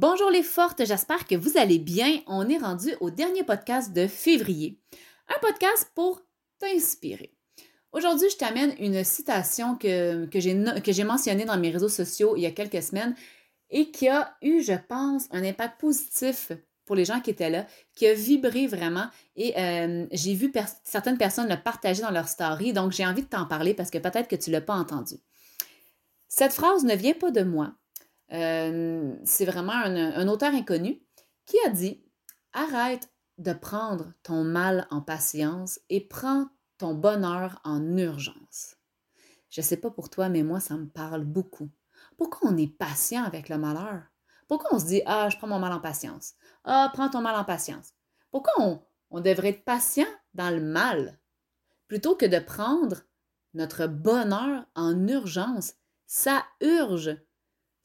Bonjour les fortes, j'espère que vous allez bien. On est rendu au dernier podcast de février. Un podcast pour t'inspirer. Aujourd'hui, je t'amène une citation que, j'ai mentionnée dans mes réseaux sociaux il y a quelques semaines et qui a eu, je pense, un impact positif pour les gens qui étaient là, qui a vibré vraiment et euh, j'ai vu certaines personnes le partager dans leur story, donc j'ai envie de t'en parler parce que peut-être que tu ne l'as pas entendu. Cette phrase ne vient pas de moi, euh, c'est vraiment un, auteur inconnu qui a dit Arrête de prendre ton mal en patience et prends ton bonheur en urgence. Je ne sais pas pour toi, mais moi, ça me parle beaucoup. Pourquoi on est patient avec le malheur? Pourquoi on se dit Ah, je prends mon mal en patience? Ah, prends ton mal en patience. Pourquoi on, on devrait être patient dans le mal plutôt que de prendre notre bonheur en urgence? Ça urge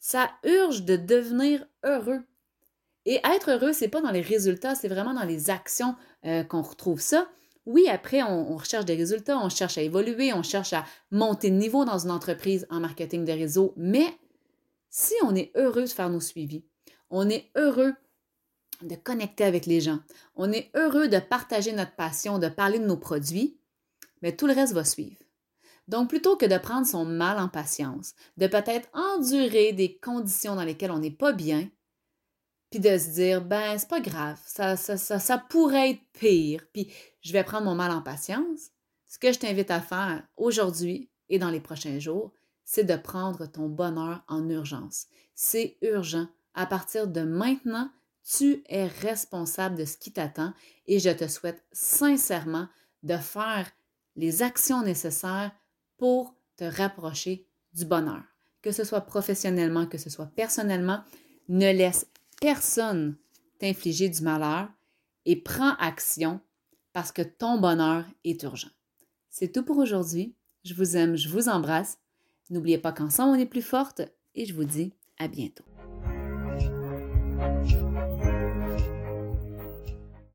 ça urge de devenir heureux. Et être heureux, c'est pas dans les résultats, c'est vraiment dans les actions euh, qu'on retrouve ça. Oui, après, on, recherche des résultats, on cherche à évoluer, on cherche à monter de niveau dans une entreprise en marketing de réseau, mais si on est heureux de faire nos suivis, on est heureux de connecter avec les gens, on est heureux de partager notre passion, de parler de nos produits, mais tout le reste va suivre. Donc, plutôt que de prendre son mal en patience, de peut-être endurer des conditions dans lesquelles on n'est pas bien, puis de se dire, ben, c'est pas grave, ça, ça, ça, pourrait être pire, puis je vais prendre mon mal en patience, ce que je t'invite à faire aujourd'hui et dans les prochains jours, c'est de prendre ton bonheur en urgence. C'est urgent. À partir de maintenant, tu es responsable de ce qui t'attend et je te souhaite sincèrement de faire les actions nécessaires pour te rapprocher du bonheur. Que ce soit professionnellement, que ce soit personnellement, ne laisse personne t'infliger du malheur et prends action parce que ton bonheur est urgent. C'est tout pour aujourd'hui. Je vous aime, je vous embrasse. N'oubliez pas qu'ensemble on est plus forte et je vous dis à bientôt.